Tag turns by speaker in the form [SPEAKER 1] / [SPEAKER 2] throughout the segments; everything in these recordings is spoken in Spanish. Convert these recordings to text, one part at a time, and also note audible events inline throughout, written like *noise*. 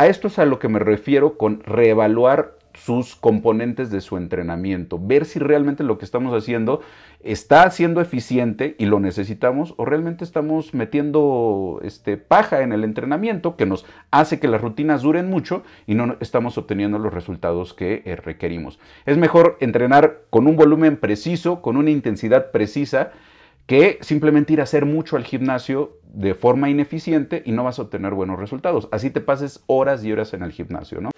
[SPEAKER 1] a esto es a lo que me refiero con reevaluar sus componentes de su entrenamiento, ver si realmente lo que estamos haciendo está siendo eficiente y lo necesitamos o realmente estamos metiendo este, paja en el entrenamiento que nos hace que las rutinas duren mucho y no estamos obteniendo los resultados que eh, requerimos. Es mejor entrenar con un volumen preciso, con una intensidad precisa, que simplemente ir a hacer mucho al gimnasio de forma ineficiente y no vas a obtener buenos resultados. Así te pases horas y horas en el gimnasio, ¿no?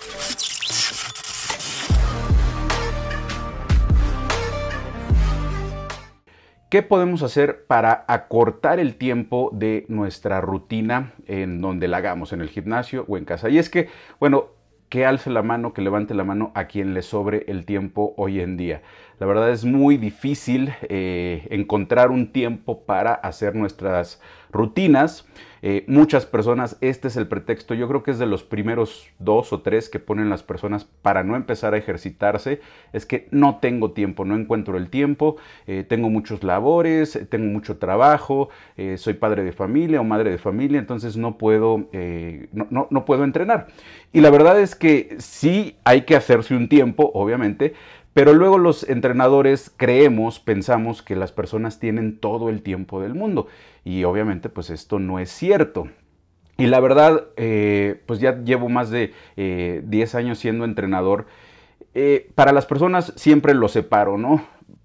[SPEAKER 1] ¿Qué podemos hacer para acortar el tiempo de nuestra rutina en donde la hagamos, en el gimnasio o en casa? Y es que, bueno, que alce la mano, que levante la mano a quien le sobre el tiempo hoy en día. La verdad es muy difícil eh, encontrar un tiempo para hacer nuestras rutinas. Eh, muchas personas, este es el pretexto, yo creo que es de los primeros dos o tres que ponen las personas para no empezar a ejercitarse, es que no tengo tiempo, no encuentro el tiempo, eh, tengo muchos labores, tengo mucho trabajo, eh, soy padre de familia o madre de familia, entonces no puedo, no, no puedo entrenar. Y la verdad es que sí hay que hacerse un tiempo, obviamente, pero luego los entrenadores creemos, pensamos que las personas tienen todo el tiempo del mundo. Y obviamente pues esto no es cierto. Y la verdad, eh, pues ya llevo más de 10 eh, años siendo entrenador. Eh, para las personas siempre lo separo, ¿no?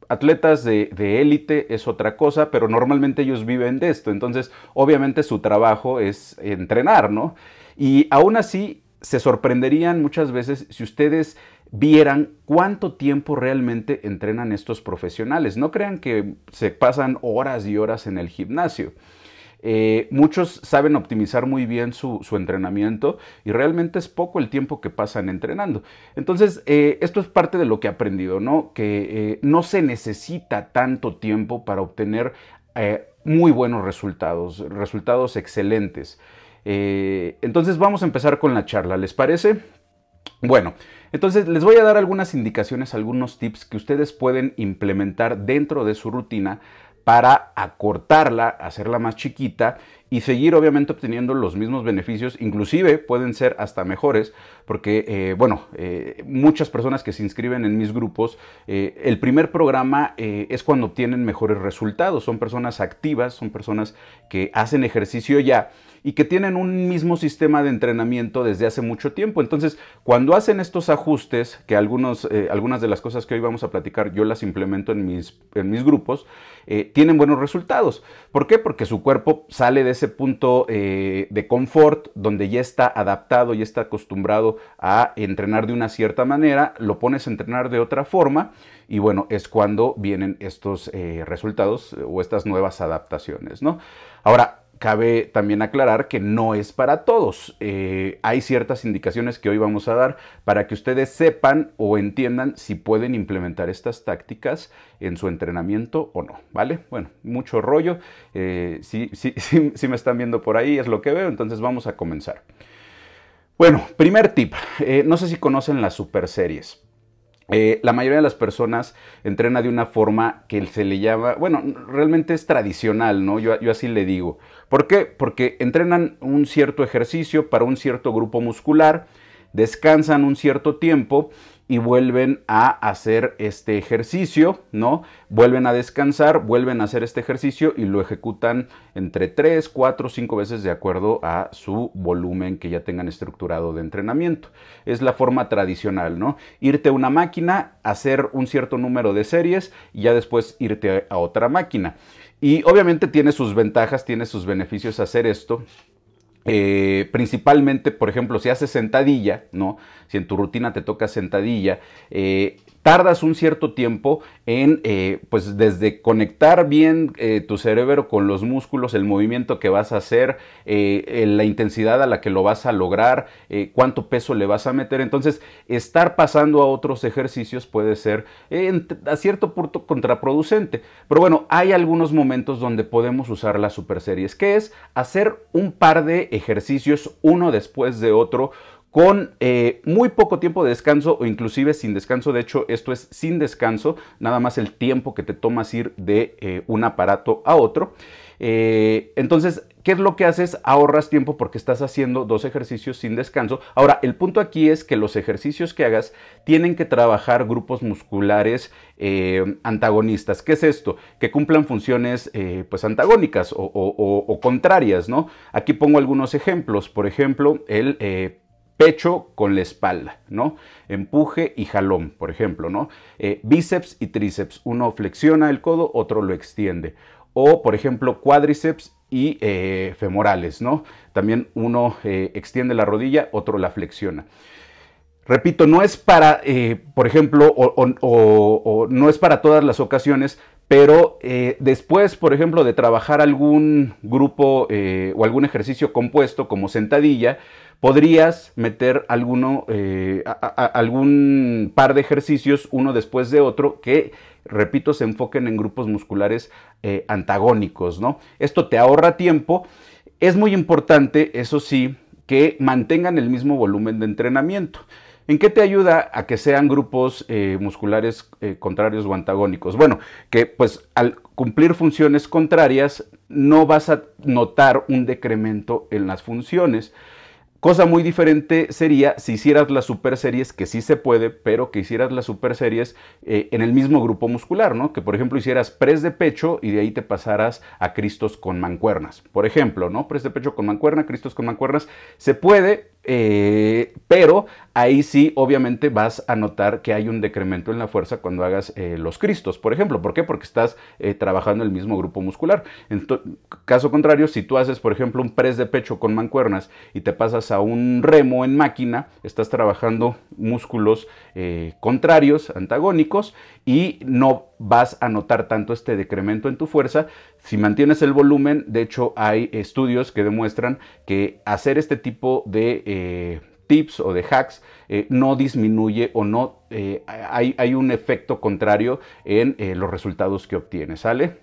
[SPEAKER 1] Atletas de élite es otra cosa, pero normalmente ellos viven de esto. Entonces, obviamente su trabajo es entrenar, ¿no? Y aún así, se sorprenderían muchas veces si ustedes vieran cuánto tiempo realmente entrenan estos profesionales. No crean que se pasan horas y horas en el gimnasio. Eh, muchos saben optimizar muy bien su, entrenamiento y realmente es poco el tiempo que pasan entrenando. Entonces, eh, esto es parte de lo que he aprendido, ¿no? Que eh, no se necesita tanto tiempo para obtener muy buenos resultados, resultados excelentes. Entonces, vamos a empezar con la charla, ¿les parece? Bueno, entonces les voy a dar algunas indicaciones, algunos tips que ustedes pueden implementar dentro de su rutina para acortarla, hacerla más chiquita y seguir obviamente obteniendo los mismos beneficios, inclusive pueden ser hasta mejores, porque eh, bueno, eh, muchas personas que se inscriben en mis grupos, eh, el primer programa es cuando obtienen mejores resultados, son personas activas, son personas que hacen ejercicio ya y que tienen un mismo sistema de entrenamiento desde hace mucho tiempo. Entonces, cuando hacen estos ajustes, que algunos, algunas de las cosas que hoy vamos a platicar yo las implemento en mis, en mis grupos, tienen buenos resultados. ¿Por qué? Porque su cuerpo sale de ese punto eh, de confort donde ya está adaptado, y está acostumbrado a entrenar de una cierta manera, lo pones a entrenar de otra forma y bueno, es cuando vienen estos eh, resultados o estas nuevas adaptaciones, ¿no? Ahora, Cabe también aclarar que no es para todos. Eh, hay ciertas indicaciones que hoy vamos a dar para que ustedes sepan o entiendan si pueden implementar estas tácticas en su entrenamiento o no, ¿vale? Bueno, mucho rollo. Eh, si, *laughs* me están viendo por ahí, es lo que veo, entonces vamos a comenzar. Bueno, primer tip. Eh, no sé si conocen las super series. Eh, la mayoría de las personas entrena de una forma que se le llama, bueno, realmente es tradicional, ¿no? Yo, yo, así le digo. ¿Por qué? Porque entrenan un cierto ejercicio para un cierto grupo muscular, descansan un cierto tiempo y vuelven a hacer este ejercicio, ¿no? Vuelven a descansar, vuelven a hacer este ejercicio y lo ejecutan entre 3, 4, 5 veces de acuerdo a su volumen que ya tengan estructurado de entrenamiento. Es la forma tradicional, ¿no? Irte a una máquina, hacer un cierto número de series y ya después irte a otra máquina. Y obviamente tiene sus ventajas, tiene sus beneficios hacer esto. Eh, principalmente, por ejemplo, si haces sentadilla, ¿no? Si en tu rutina te toca sentadilla, eh, tardas un cierto tiempo en, eh, pues desde conectar bien eh, tu cerebro con los músculos, el movimiento que vas a hacer, eh, la intensidad a la que lo vas a lograr, cuánto peso le vas a meter. Entonces, estar pasando a otros ejercicios puede ser a cierto punto contraproducente. Pero bueno, hay algunos momentos donde podemos usar las super series, que es hacer un par de ejercicios uno después de otro con eh, muy poco tiempo de descanso o inclusive sin descanso. De hecho, esto es sin descanso, nada más el tiempo que te tomas ir de eh, un aparato a otro. Eh, entonces, ¿qué es lo que haces? Ahorras tiempo porque estás haciendo dos ejercicios sin descanso. Ahora, el punto aquí es que los ejercicios que hagas tienen que trabajar grupos musculares antagonistas. ¿Qué es esto? Que cumplan funciones pues antagónicas o, o, contrarias, ¿no? Aquí pongo algunos ejemplos. Por ejemplo, el pecho con la espalda, ¿no? Empuje y jalón, por ejemplo, ¿no? Eh, bíceps y tríceps, uno flexiona el codo, otro lo extiende. O, por ejemplo, cuádriceps y eh, femorales, ¿no? También uno eh, extiende la rodilla, otro la flexiona. Repito, no es para, por ejemplo, o, no es para todas las ocasiones, pero después, por ejemplo, de trabajar algún grupo o algún ejercicio compuesto como sentadilla, podrías meter eh, algún par de ejercicios uno después de otro que, repito, se enfoquen en grupos musculares eh, antagónicos, ¿no? Esto te ahorra tiempo. Es muy importante, eso sí, que mantengan el mismo volumen de entrenamiento. ¿En qué te ayuda a que sean grupos eh, musculares contrarios o antagónicos? Bueno, que pues al cumplir funciones contrarias no vas a notar un decremento en las funciones. Cosa muy diferente sería si hicieras las super series, que sí se puede, pero que hicieras las super series eh, en el mismo grupo muscular, ¿no? Que por ejemplo hicieras press de pecho y de ahí te pasaras a Cristos con mancuernas. Por ejemplo, ¿no? Press de pecho con mancuerna, Cristos con mancuernas. Se puede, eh, pero ahí sí obviamente vas a notar que hay un decremento en la fuerza cuando hagas eh, los cristos, por ejemplo. ¿Por qué? Porque estás eh, trabajando el mismo grupo muscular. En caso contrario, si tú haces, por ejemplo, un press de pecho con mancuernas y te pasas a un remo en máquina, estás trabajando músculos contrarios, antagónicos, y no vas a notar tanto este decremento en tu fuerza. Si mantienes el volumen, de hecho hay estudios que demuestran que hacer este tipo de eh, tips o de hacks eh, no disminuye o no eh, hay, hay, un efecto contrario en los resultados que obtienes, ¿sale?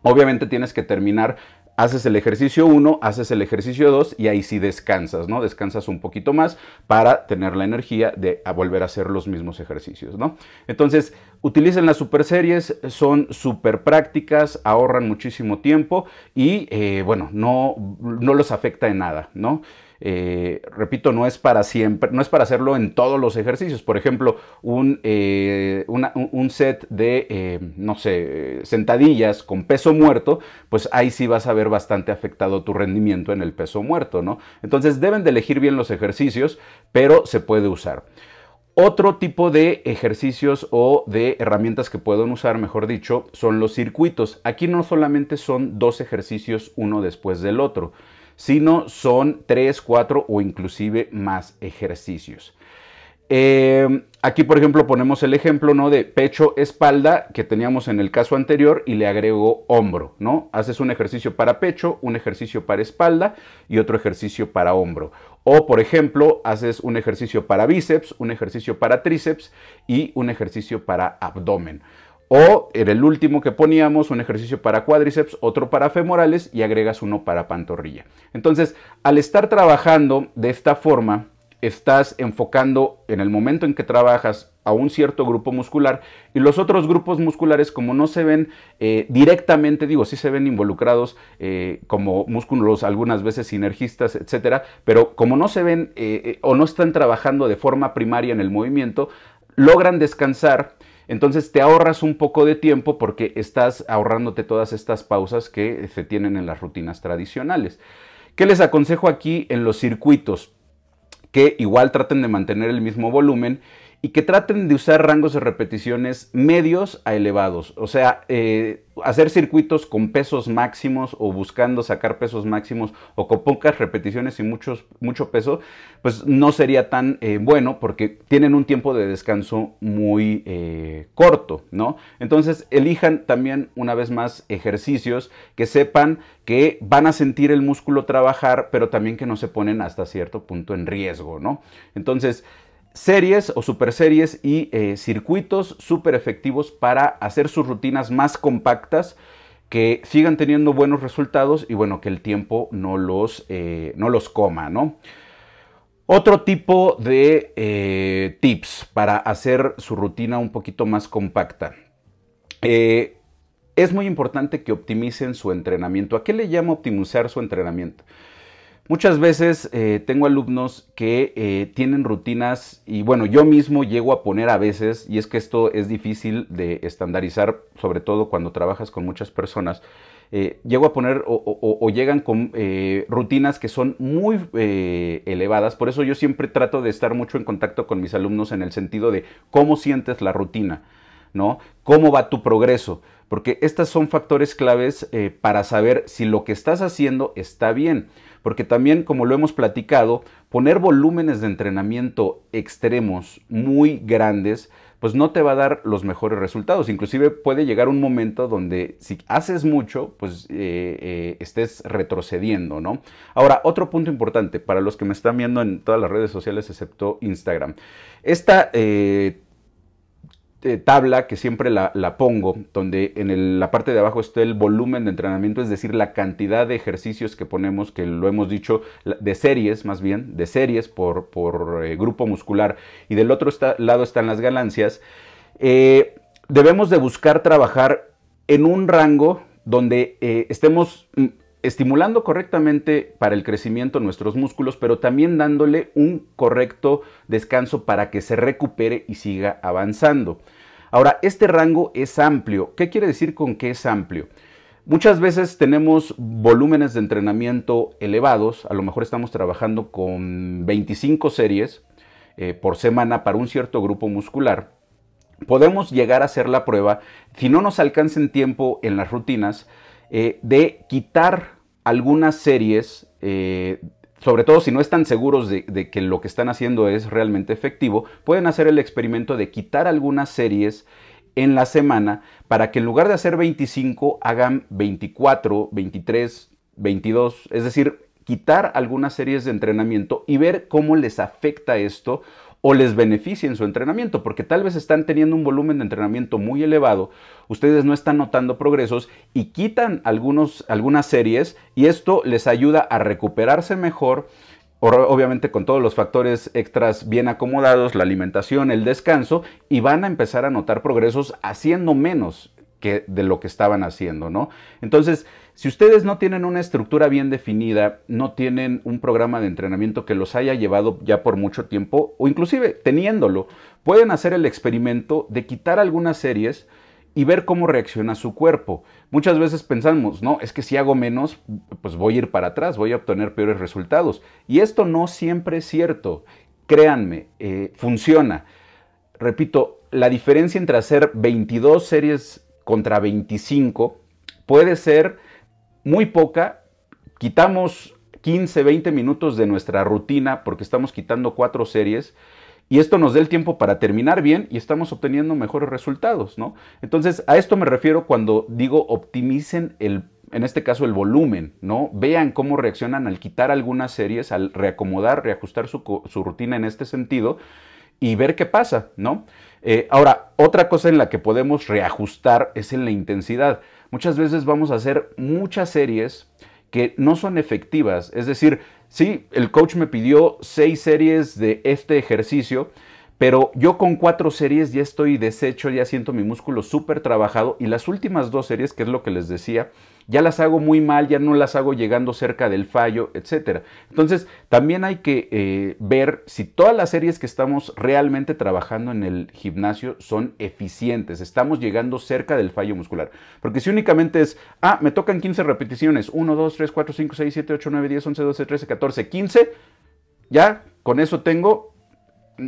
[SPEAKER 1] Obviamente tienes que terminar haces el ejercicio 1, haces el ejercicio 2 y ahí sí descansas, ¿no? Descansas un poquito más para tener la energía de volver a hacer los mismos ejercicios, ¿no? Entonces, utilicen las super series, son súper prácticas, ahorran muchísimo tiempo y, eh, bueno, no, no los afecta en nada, ¿no? Eh, repito, no es para siempre, no es para hacerlo en todos los ejercicios. Por ejemplo, un, eh, un, set de, eh, no sé, sentadillas con peso muerto, pues ahí sí vas a ver bastante afectado tu rendimiento en el peso muerto, ¿no? Entonces deben de elegir bien los ejercicios, pero se puede usar. Otro tipo de ejercicios o de herramientas que pueden usar, mejor dicho, son los circuitos. Aquí no solamente son dos ejercicios uno después del otro, sino son tres, cuatro o inclusive más ejercicios. Eh, aquí, por ejemplo, ponemos el ejemplo ¿no? de pecho-espalda que teníamos en el caso anterior y le agrego hombro. ¿no? Haces un ejercicio para pecho, un ejercicio para espalda y otro ejercicio para hombro. O, por ejemplo, haces un ejercicio para bíceps, un ejercicio para tríceps y un ejercicio para abdomen. O en el último que poníamos un ejercicio para cuádriceps, otro para femorales y agregas uno para pantorrilla. Entonces, al estar trabajando de esta forma, estás enfocando en el momento en que trabajas a un cierto grupo muscular y los otros grupos musculares como no se ven eh, directamente, digo, sí se ven involucrados eh, como músculos algunas veces sinergistas, etcétera, pero como no se ven eh, o no están trabajando de forma primaria en el movimiento, logran descansar entonces te ahorras un poco de tiempo porque estás ahorrándote todas estas pausas que se tienen en las rutinas tradicionales. ¿Qué les aconsejo aquí en los circuitos? Que igual traten de mantener el mismo volumen y que traten de usar rangos de repeticiones medios a elevados. O sea, eh, hacer circuitos con pesos máximos o buscando sacar pesos máximos o con pocas repeticiones y mucho peso, pues no sería tan eh, bueno porque tienen un tiempo de descanso muy eh, corto, ¿no? Entonces elijan también una vez más ejercicios que sepan que van a sentir el músculo trabajar, pero también que no se ponen hasta cierto punto en riesgo, ¿no? Entonces, series o super series y eh, circuitos súper efectivos para hacer sus rutinas más compactas, que sigan teniendo buenos resultados y bueno, que el tiempo no los, eh, no los coma, ¿no? Otro tipo de eh, tips para hacer su rutina un poquito más compacta. es muy importante que optimicen su entrenamiento. ¿A qué le llamo optimizar su entrenamiento? Muchas veces eh, tengo alumnos que eh, tienen rutinas y bueno, yo mismo llego a poner a veces, y es que esto es difícil de estandarizar, sobre todo cuando trabajas con muchas personas, eh, llego a poner o, llegan con rutinas que son muy elevadas, por eso yo siempre trato de estar mucho en contacto con mis alumnos en el sentido de cómo sientes la rutina, ¿no? ¿Cómo va tu progreso? Porque estos son factores claves para saber si lo que estás haciendo está bien porque también, como lo hemos platicado, poner volúmenes de entrenamiento extremos muy grandes, pues no te va a dar los mejores resultados. Inclusive puede llegar un momento donde si haces mucho, pues eh, eh, estés retrocediendo, ¿no? Ahora, otro punto importante para los que me están viendo en todas las redes sociales excepto Instagram. Esta eh, eh, tabla que siempre la, pongo, donde en la parte de abajo está el volumen de entrenamiento, es decir, la cantidad de ejercicios que ponemos, que lo hemos dicho, de series más bien, de series por, eh, grupo muscular, y del otro lado están las ganancias, eh, debemos de buscar trabajar en un rango donde estemos mm, estimulando correctamente para el crecimiento nuestros músculos, pero también dándole un correcto descanso para que se recupere y siga avanzando. Ahora, este rango es amplio. ¿Qué quiere decir con que es amplio? Muchas veces tenemos volúmenes de entrenamiento elevados, a lo mejor estamos trabajando con 25 series eh, por semana para un cierto grupo muscular. Podemos llegar a hacer la prueba, si no nos alcanza en tiempo en las rutinas, eh, de quitar algunas series, eh, sobre todo si no están seguros de, que lo que están haciendo es realmente efectivo, pueden hacer el experimento de quitar algunas series en la semana para que en lugar de hacer 25 hagan 24, 23, 22, es decir, quitar algunas series de entrenamiento y ver cómo les afecta esto o les beneficia en su entrenamiento, porque tal vez están teniendo un volumen de entrenamiento muy elevado, ustedes no están notando progresos y quitan algunos, algunas series y esto les ayuda a recuperarse mejor, obviamente con todos los factores extras bien acomodados, la alimentación, el descanso, y van a empezar a notar progresos haciendo menos que de lo que estaban haciendo, ¿no? Entonces, si ustedes no tienen una estructura bien definida, no tienen un programa de entrenamiento que los haya llevado ya por mucho tiempo, o inclusive teniéndolo, pueden hacer el experimento de quitar algunas series y ver cómo reacciona su cuerpo. Muchas veces pensamos, no, es que si hago menos, pues voy a ir para atrás, voy a obtener peores resultados. Y esto no siempre es cierto. Créanme, eh, funciona. Repito, la diferencia entre hacer 22 series contra 25 puede ser muy poca, quitamos 15, 20 minutos de nuestra rutina porque estamos quitando cuatro series y esto nos da el tiempo para terminar bien y estamos obteniendo mejores resultados, ¿no? Entonces, a esto me refiero cuando digo optimicen el en este caso el volumen, ¿no? Vean cómo reaccionan al quitar algunas series, al reacomodar, reajustar su, rutina en este sentido y ver qué pasa, ¿no? Eh, ahora, otra cosa en la que podemos reajustar es en la intensidad. Muchas veces vamos a hacer muchas series que no son efectivas. Es decir, sí, el coach me pidió seis series de este ejercicio, pero yo con cuatro series ya estoy deshecho, ya siento mi músculo súper trabajado y las últimas dos series, que es lo que les decía, ya las hago muy mal, ya no las hago llegando cerca del fallo, etc. Entonces, también hay que eh, ver si todas las series que estamos realmente trabajando en el gimnasio son eficientes, estamos llegando cerca del fallo muscular. Porque si únicamente es, ah, me tocan 15 repeticiones, 1, 2, 3, 4, 5, 6, 7, 8, 9, 10, 11, 12, 13, 14, 15, ya con eso tengo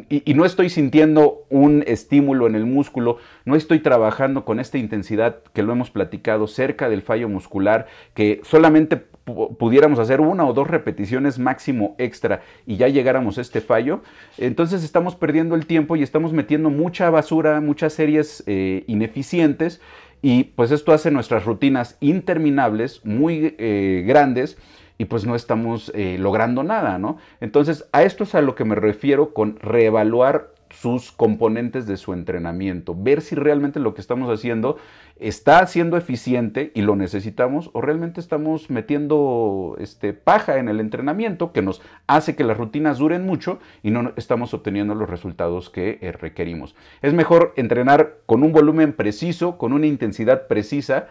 [SPEAKER 1] y, no estoy sintiendo un estímulo en el músculo, no estoy trabajando con esta intensidad que lo hemos platicado cerca del fallo muscular, que solamente pudiéramos hacer una o dos repeticiones máximo extra y ya llegáramos a este fallo, entonces estamos perdiendo el tiempo y estamos metiendo mucha basura, muchas series eh, ineficientes y pues esto hace nuestras rutinas interminables, muy eh, grandes y pues no estamos eh, logrando nada, ¿no? Entonces, a esto es a lo que me refiero con reevaluar sus componentes de su entrenamiento, ver si realmente lo que estamos haciendo está siendo eficiente y lo necesitamos o realmente estamos metiendo este, paja en el entrenamiento que nos hace que las rutinas duren mucho y no estamos obteniendo los resultados que eh, requerimos. Es mejor entrenar con un volumen preciso, con una intensidad precisa,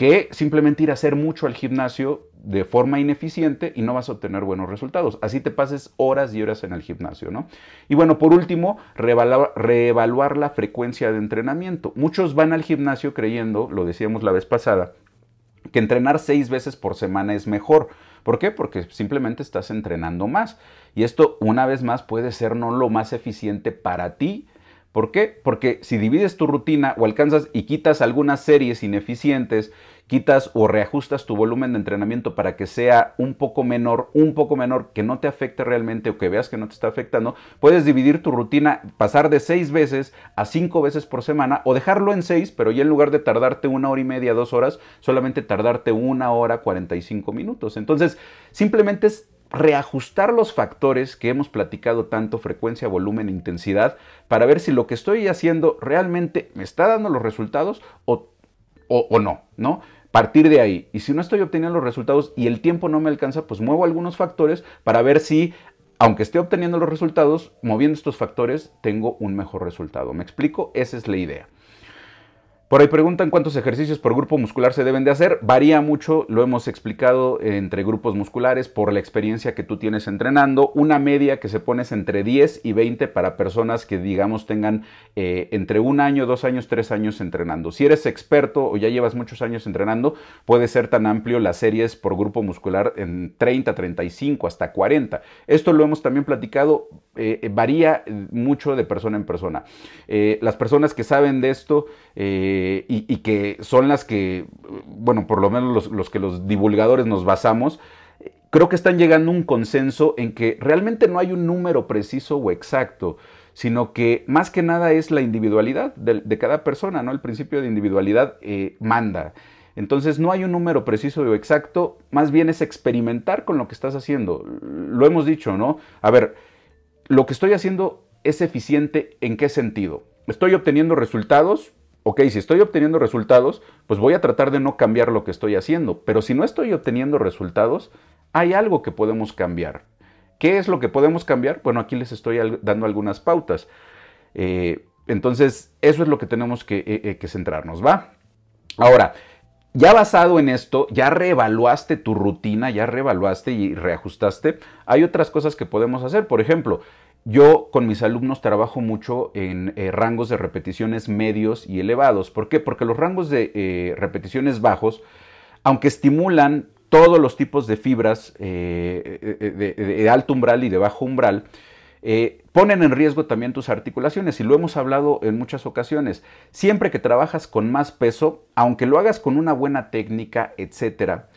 [SPEAKER 1] que simplemente ir a hacer mucho al gimnasio de forma ineficiente y no vas a obtener buenos resultados. Así te pases horas y horas en el gimnasio, ¿no? Y bueno, por último, reevaluar, la frecuencia de entrenamiento. Muchos van al gimnasio creyendo, lo decíamos la vez pasada, que entrenar seis veces por semana es mejor. ¿Por qué? Porque simplemente estás entrenando más. Y esto, una vez más, puede ser no lo más eficiente para ti, ¿Por qué? Porque si divides tu rutina o alcanzas y quitas algunas series ineficientes, quitas o reajustas tu volumen de entrenamiento para que sea un poco menor, un poco menor, que no te afecte realmente o que veas que no te está afectando, puedes dividir tu rutina, pasar de seis veces a cinco veces por semana o dejarlo en seis, pero ya en lugar de tardarte una hora y media, dos horas, solamente tardarte una hora, 45 minutos. Entonces, simplemente es reajustar los factores que hemos platicado tanto, frecuencia, volumen, intensidad, para ver si lo que estoy haciendo realmente me está dando los resultados o, o, no, ¿no? Partir de ahí. Y si no estoy obteniendo los resultados y el tiempo no me alcanza, pues muevo algunos factores para ver si, aunque esté obteniendo los resultados, moviendo estos factores, tengo un mejor resultado. ¿Me explico? Esa es la idea. Por ahí preguntan cuántos ejercicios por grupo muscular se deben de hacer. Varía mucho, lo hemos explicado entre grupos musculares por la experiencia que tú tienes entrenando. Una media que se pone entre 10 y 20 para personas que digamos tengan eh, entre un año, dos años, tres años entrenando. Si eres experto o ya llevas muchos años entrenando, puede ser tan amplio las series por grupo muscular en 30, 35, hasta 40. Esto lo hemos también platicado, eh, varía mucho de persona en persona. Eh, las personas que saben de esto, eh, y, que son las que, bueno, por lo menos los, que los divulgadores nos basamos, creo que están llegando a un consenso en que realmente no hay un número preciso o exacto, sino que más que nada es la individualidad de, cada persona, ¿no? El principio de individualidad eh, manda. Entonces no hay un número preciso o exacto, más bien es experimentar con lo que estás haciendo. Lo hemos dicho, ¿no? A ver, lo que estoy haciendo es eficiente en qué sentido? Estoy obteniendo resultados, ok, si estoy obteniendo resultados, pues voy a tratar de no cambiar lo que estoy haciendo. Pero si no estoy obteniendo resultados, hay algo que podemos cambiar. ¿Qué es lo que podemos cambiar? Bueno, aquí les estoy dando algunas pautas. Eh, entonces, eso es lo que tenemos que, eh, eh, que centrarnos, ¿va? Ahora, ya basado en esto, ya reevaluaste tu rutina, ya reevaluaste y reajustaste, hay otras cosas que podemos hacer. Por ejemplo, yo con mis alumnos trabajo mucho en eh, rangos de repeticiones medios y elevados. ¿Por qué? Porque los rangos de eh, repeticiones bajos, aunque estimulan todos los tipos de fibras eh, de, alto umbral y de bajo umbral, ponen en riesgo también tus articulaciones y lo hemos hablado en muchas ocasiones. Siempre que trabajas con más peso, aunque lo hagas con una buena técnica, etcétera,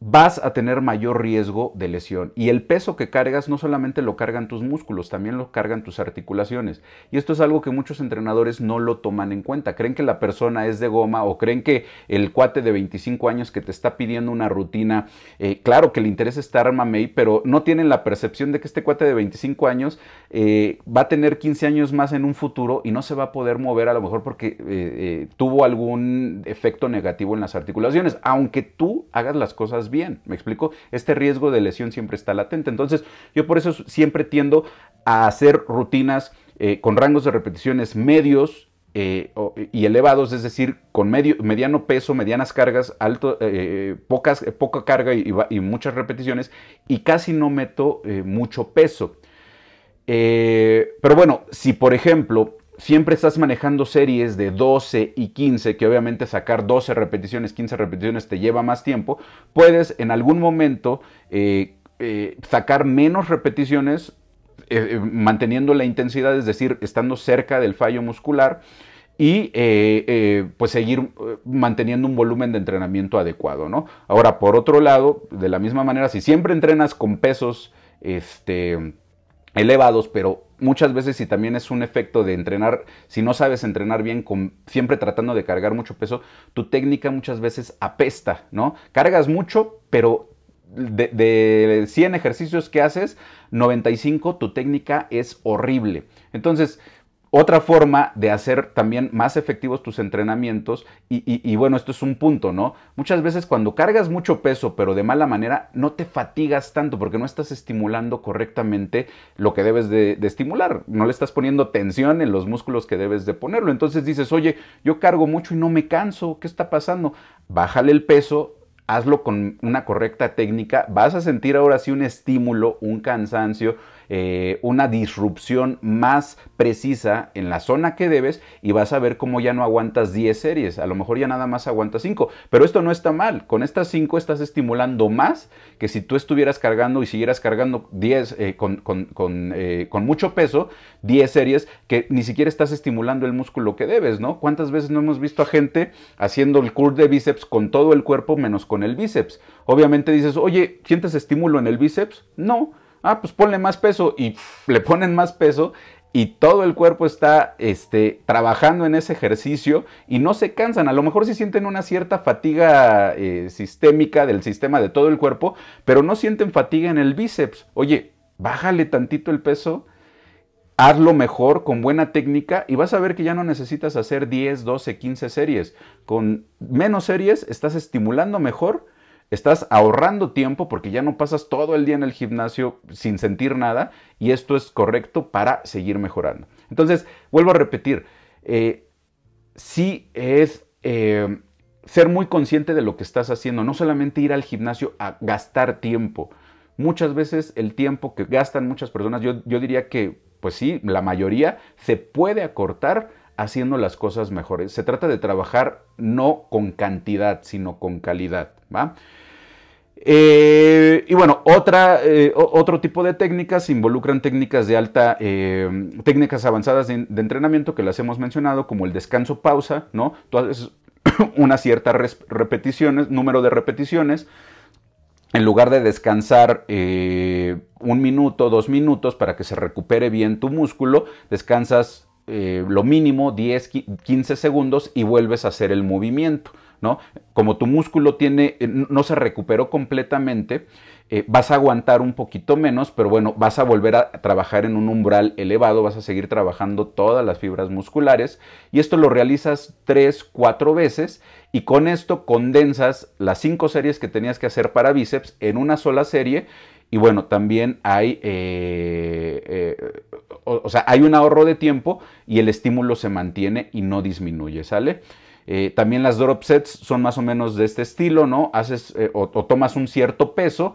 [SPEAKER 1] vas a tener mayor riesgo de lesión. Y el peso que cargas no solamente lo cargan tus músculos, también lo cargan tus articulaciones. Y esto es algo que muchos entrenadores no lo toman en cuenta. Creen que la persona es de goma o creen que el cuate de 25 años que te está pidiendo una rutina, eh, claro que le interesa estar mamey, pero no tienen la percepción de que este cuate de 25 años eh, va a tener 15 años más en un futuro y no se va a poder mover a lo mejor porque eh, tuvo algún efecto negativo en las articulaciones, aunque tú hagas las cosas bien, ¿me explico? Este riesgo de lesión siempre está latente. Entonces, yo por eso siempre tiendo a hacer rutinas eh, con rangos de repeticiones medios eh, y elevados, es decir, con medio, mediano peso, medianas cargas, alto, eh, pocas, poca carga y, y, muchas repeticiones, y casi no meto mucho peso. pero bueno, si por ejemplo siempre estás manejando series de 12 y 15, que obviamente sacar 12 repeticiones, 15 repeticiones te lleva más tiempo, puedes en algún momento eh, eh, sacar menos repeticiones eh, manteniendo la intensidad, es decir, estando cerca del fallo muscular y pues seguir manteniendo un volumen de entrenamiento adecuado, ¿no? Ahora, por otro lado, de la misma manera, si siempre entrenas con pesos este, elevados, pero muchas veces si también es un efecto de entrenar, si no sabes entrenar bien, con, siempre tratando de cargar mucho peso, tu técnica muchas veces apesta, ¿no? Cargas mucho, pero de, de 100 ejercicios que haces, 95 tu técnica es horrible. Entonces, otra forma de hacer también más efectivos tus entrenamientos, y, bueno, esto es un punto, ¿no? Muchas veces cuando cargas mucho peso, pero de mala manera, no te fatigas tanto porque no estás estimulando correctamente lo que debes de, de estimular, no le estás poniendo tensión en los músculos que debes de ponerlo. Entonces dices, oye, yo cargo mucho y no me canso, ¿qué está pasando? Bájale el peso, hazlo con una correcta técnica, vas a sentir ahora sí un estímulo, un cansancio, eh, una disrupción más precisa en la zona que debes y vas a ver cómo ya no aguantas 10 series, a lo mejor ya nada más aguantas 5, pero esto no está mal, con estas 5 estás estimulando más que si tú estuvieras cargando y siguieras cargando 10 eh, eh, con, mucho peso, 10 series que ni siquiera estás estimulando el músculo que debes, ¿no? ¿Cuántas veces no hemos visto a gente haciendo el curl de bíceps con todo el cuerpo menos con el bíceps? Obviamente dices, oye, ¿sientes estímulo en el bíceps? No, ah, pues ponle más peso y le ponen más peso y todo el cuerpo está este, trabajando en ese ejercicio y no se cansan. A lo mejor sí sienten una cierta fatiga eh, sistémica del sistema de todo el cuerpo, pero no sienten fatiga en el bíceps. Oye, bájale tantito el peso, hazlo mejor, con buena técnica y vas a ver que ya no necesitas hacer 10, 12, 15 series. Con menos series estás estimulando mejor estás ahorrando tiempo porque ya no pasas todo el día en el gimnasio sin sentir nada y esto es correcto para seguir mejorando. Entonces, vuelvo a repetir, eh, sí es eh, ser muy consciente de lo que estás haciendo, no solamente ir al gimnasio a gastar tiempo. Muchas veces el tiempo que gastan muchas personas, yo, yo diría que, pues sí, la mayoría se puede acortar haciendo las cosas mejores. Se trata de trabajar no con cantidad, sino con calidad. ¿va? Eh, y bueno, otra, eh, otro tipo de técnicas involucran técnicas de alta, eh, técnicas avanzadas de, entrenamiento que las hemos mencionado, como el descanso pausa, ¿no? Tú haces *clears throat* una cierta repeticiones, número de repeticiones, en lugar de descansar un minuto, dos minutos para que se recupere bien tu músculo, descansas lo mínimo 10, 15 segundos y vuelves a hacer el movimiento. ¿no? Como tu músculo tiene, eh, no se recuperó completamente, eh, vas a aguantar un poquito menos, pero bueno, vas a volver a trabajar en un umbral elevado, vas a seguir trabajando todas las fibras musculares y esto lo realizas tres, cuatro veces y con esto condensas las cinco series que tenías que hacer para bíceps en una sola serie y bueno, también hay, eh, o, sea, hay un ahorro de tiempo y el estímulo se mantiene y no disminuye, ¿sale? Eh, también las drop sets son más o menos de este estilo, ¿no? Haces eh, o, tomas un cierto peso,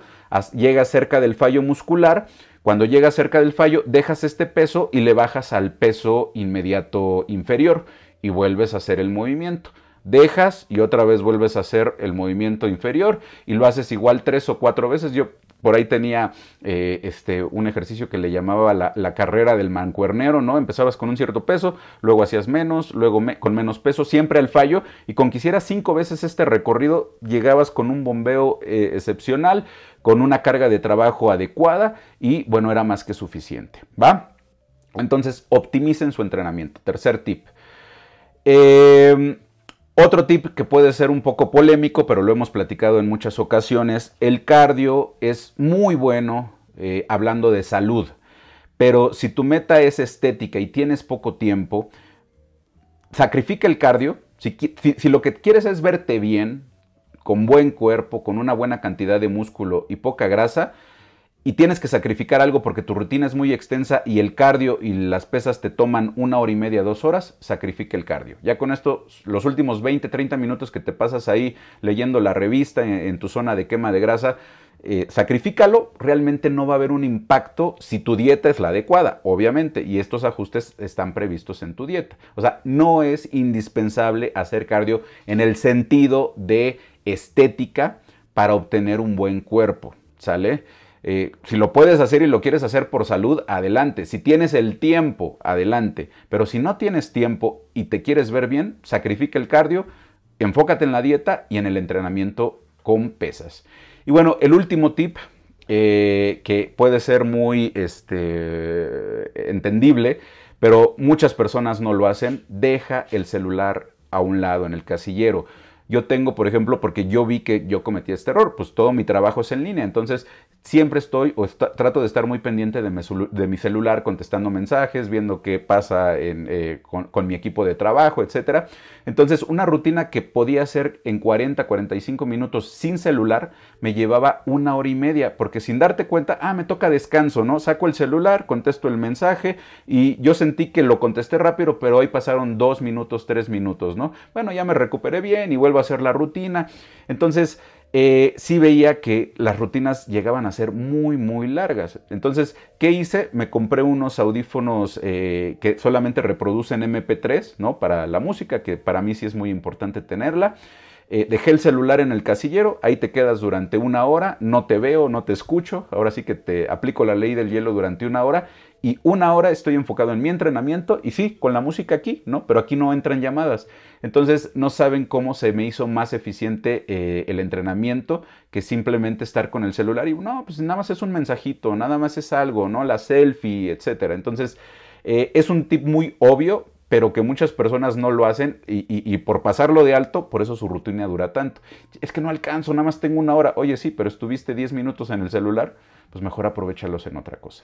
[SPEAKER 1] llegas cerca del fallo muscular. Cuando llegas cerca del fallo, dejas este peso y le bajas al peso inmediato inferior y vuelves a hacer el movimiento. Dejas y otra vez vuelves a hacer el movimiento inferior y lo haces igual tres o cuatro veces. Yo por ahí tenía eh, este, un ejercicio que le llamaba la, carrera del mancuernero, ¿no? Empezabas con un cierto peso, luego hacías menos, luego con menos peso, siempre al fallo, y con que hicieras cinco veces este recorrido, llegabas con un bombeo eh, excepcional, con una carga de trabajo adecuada, y bueno, era más que suficiente, ¿va? Entonces, optimicen su entrenamiento. Tercer tip. Eh, otro tip que puede ser un poco polémico, pero lo hemos platicado en muchas ocasiones, el cardio es muy bueno eh, hablando de salud, pero si tu meta es estética y tienes poco tiempo, sacrifica el cardio. Si, si lo que quieres es verte bien, con buen cuerpo, con una buena cantidad de músculo y poca grasa, y tienes que sacrificar algo porque tu rutina es muy extensa y el cardio y las pesas te toman una hora y media, dos horas, sacrifica el cardio. Ya con esto, los últimos 20, 30 minutos que te pasas ahí leyendo la revista en, tu zona de quema de grasa, eh, sacrifícalo, realmente no va a haber un impacto si tu dieta es la adecuada, obviamente, y estos ajustes están previstos en tu dieta. O sea, no es indispensable hacer cardio en el sentido de estética para obtener un buen cuerpo, ¿sale? Eh, si lo puedes hacer y lo quieres hacer por salud, adelante. Si tienes el tiempo, adelante. Pero si no tienes tiempo y te quieres ver bien, sacrifica el cardio, enfócate en la dieta y en el entrenamiento con pesas. Y bueno, el último tip eh, que puede ser muy este, entendible, pero muchas personas no lo hacen, deja el celular a un lado en el casillero. Yo tengo, por ejemplo, porque yo vi que yo cometí este error, pues todo mi trabajo es en línea, entonces siempre estoy o trato de estar muy pendiente de mi, celular contestando mensajes, viendo qué pasa eh, con, mi equipo de trabajo, etc. Entonces, una rutina que podía hacer en 40, 45 minutos sin celular me llevaba una hora y media, porque sin darte cuenta, ah, me toca descanso, ¿no? Saco el celular, contesto el mensaje y yo sentí que lo contesté rápido, pero hoy pasaron dos minutos, tres minutos, ¿no? Bueno, ya me recuperé bien y vuelvo a hacer la rutina. Entonces, eh, sí veía que las rutinas llegaban a ser muy, muy largas. Entonces, ¿qué hice? Me compré unos audífonos eh, que solamente reproducen MP3, ¿no? Para la música, que para mí sí es muy importante tenerla. Eh, dejé el celular en el casillero, ahí te quedas durante una hora, no te veo, no te escucho, ahora sí que te aplico la ley del hielo durante una hora y una hora estoy enfocado en mi entrenamiento y sí, con la música aquí, ¿no? Pero aquí no entran llamadas. Entonces no saben cómo se me hizo más eficiente eh, el entrenamiento que simplemente estar con el celular y no, pues nada más es un mensajito, nada más es algo, ¿no? La selfie, etcétera. Entonces eh, es un tip muy obvio, pero que muchas personas no lo hacen y, por pasarlo de alto, por eso su rutina dura tanto. Es que no alcanzo, nada más tengo una hora. Oye, sí, pero estuviste 10 minutos en el celular, pues mejor aprovechalos en otra cosa.